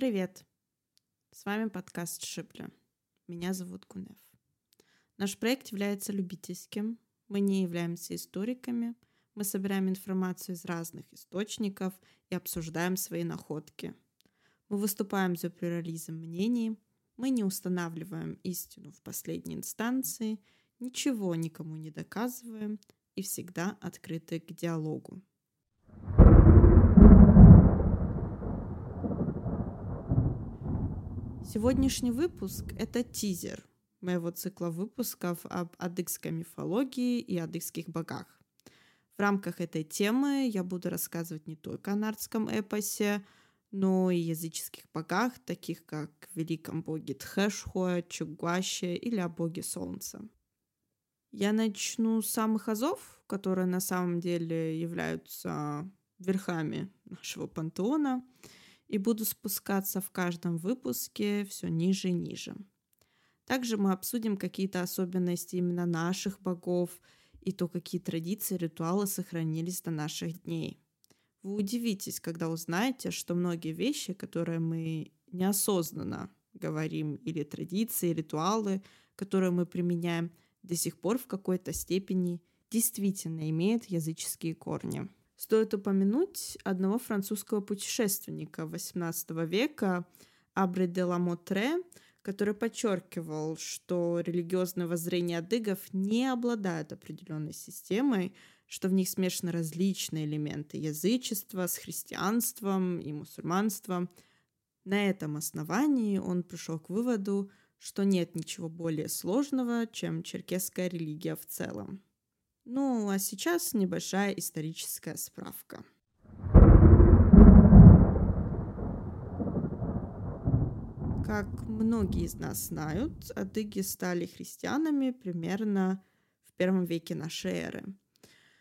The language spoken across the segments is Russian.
Привет! С вами подкаст Шипля. Меня зовут Кунев. Наш проект является любительским. Мы не являемся историками. Мы собираем информацию из разных источников и обсуждаем свои находки. Мы выступаем за плюрализм мнений. Мы не устанавливаем истину в последней инстанции, ничего никому не доказываем и всегда открыты к диалогу. Сегодняшний выпуск — это тизер моего цикла выпусков об адыгской мифологии и адыгских богах. В рамках этой темы я буду рассказывать не только о нардском эпосе, но и языческих богах, таких как великом боге Тхэшхуа, Чугуаще или о боге Солнца. Я начну с самых азов, которые на самом деле являются верхами нашего пантеона — и буду спускаться в каждом выпуске все ниже и ниже. Также мы обсудим какие-то особенности именно наших богов и то, какие традиции, ритуалы сохранились до наших дней. Вы удивитесь, когда узнаете, что многие вещи, которые мы неосознанно говорим, или традиции, ритуалы, которые мы применяем, до сих пор в какой-то степени действительно имеют языческие корни. Стоит упомянуть одного французского путешественника XVIII века Абре де Ламотре, который подчеркивал, что религиозное воззрение адыгов не обладает определенной системой, что в них смешаны различные элементы язычества с христианством и мусульманством. На этом основании он пришел к выводу, что нет ничего более сложного, чем черкесская религия в целом. Ну, а сейчас небольшая историческая справка. Как многие из нас знают, адыги стали христианами примерно в первом веке нашей эры.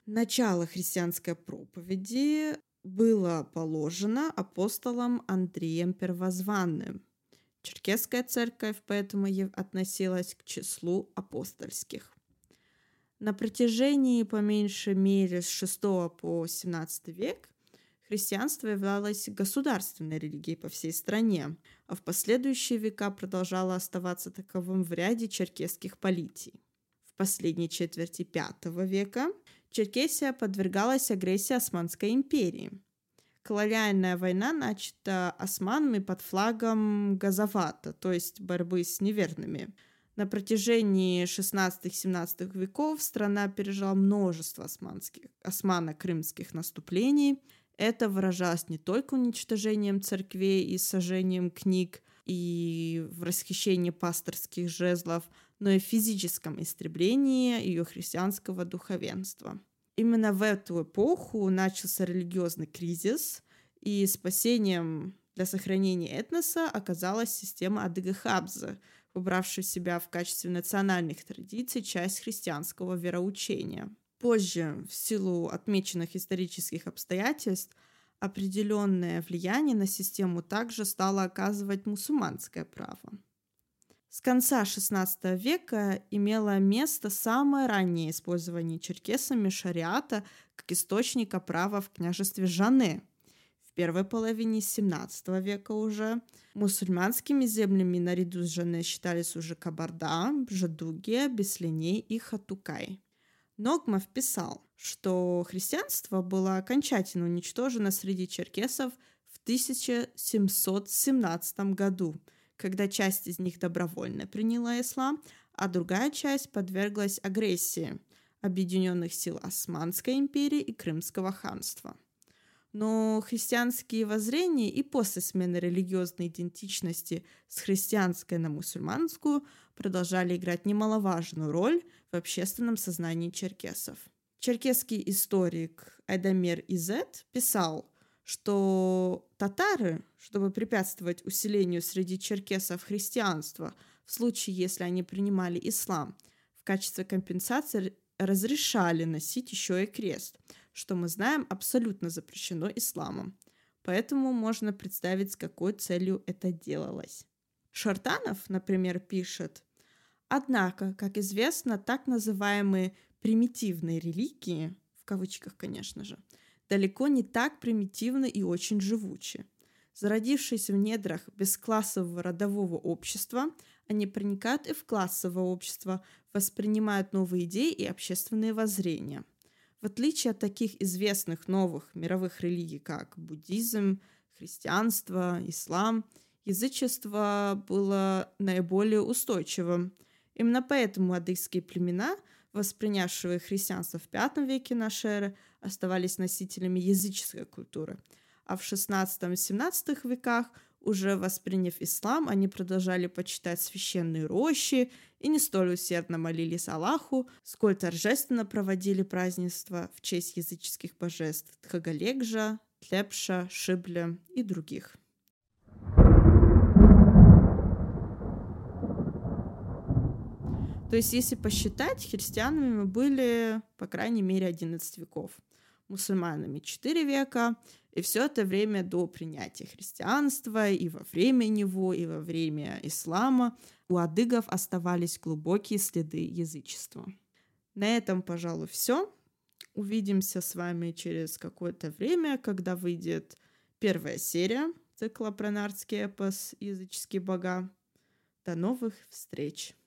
Начало христианской проповеди было положено апостолом Андреем Первозванным. Черкесская церковь поэтому относилась к числу апостольских. На протяжении, по меньшей мере, с 6 по 17 век христианство являлось государственной религией по всей стране, а в последующие века продолжало оставаться таковым в ряде черкесских политий. В последней четверти V века Черкесия подвергалась агрессии Османской империи. Колониальная война начата османами под флагом Газавата, то есть борьбы с неверными – на протяжении 16-17 веков страна пережила множество османских, османо-крымских наступлений. Это выражалось не только уничтожением церквей и сожжением книг и в расхищении пасторских жезлов, но и в физическом истреблении ее христианского духовенства. Именно в эту эпоху начался религиозный кризис, и спасением для сохранения этноса оказалась система Адыга-Хабза — убравший в себя в качестве национальных традиций часть христианского вероучения. Позже, в силу отмеченных исторических обстоятельств, определенное влияние на систему также стало оказывать мусульманское право. С конца XVI века имело место самое раннее использование черкесами шариата как источника права в княжестве Жане – первой половине 17 века уже. Мусульманскими землями наряду с Жене считались уже Кабарда, Бжадугия, Беслиней и Хатукай. Ногмов писал, что христианство было окончательно уничтожено среди черкесов в 1717 году, когда часть из них добровольно приняла ислам, а другая часть подверглась агрессии объединенных сил Османской империи и Крымского ханства – но христианские воззрения и после смены религиозной идентичности с христианской на мусульманскую продолжали играть немаловажную роль в общественном сознании черкесов. Черкесский историк Айдамир Изет писал, что татары, чтобы препятствовать усилению среди черкесов христианства в случае, если они принимали ислам, в качестве компенсации разрешали носить еще и крест – что мы знаем, абсолютно запрещено исламом. Поэтому можно представить, с какой целью это делалось. Шартанов, например, пишет, Однако, как известно, так называемые примитивные религии, в кавычках, конечно же, далеко не так примитивны и очень живучи. Зародившись в недрах бесклассового родового общества, они проникают и в классовое общество, воспринимают новые идеи и общественные воззрения. В отличие от таких известных новых мировых религий, как буддизм, христианство, ислам, язычество было наиболее устойчивым. Именно поэтому адыгские племена, воспринявшие христианство в V веке нашей эры, оставались носителями языческой культуры. А в XVI-XVII веках, уже восприняв ислам, они продолжали почитать священные рощи и не столь усердно молились Аллаху, сколь торжественно проводили празднества в честь языческих божеств Тхагалегжа, Тлепша, Шибля и других. То есть, если посчитать, христианами были, по крайней мере, 11 веков, мусульманами 4 века, и все это время до принятия христианства, и во время него, и во время ислама у адыгов оставались глубокие следы язычества. На этом, пожалуй, все. Увидимся с вами через какое-то время, когда выйдет первая серия цикла про нардский эпос «Языческие бога». До новых встреч!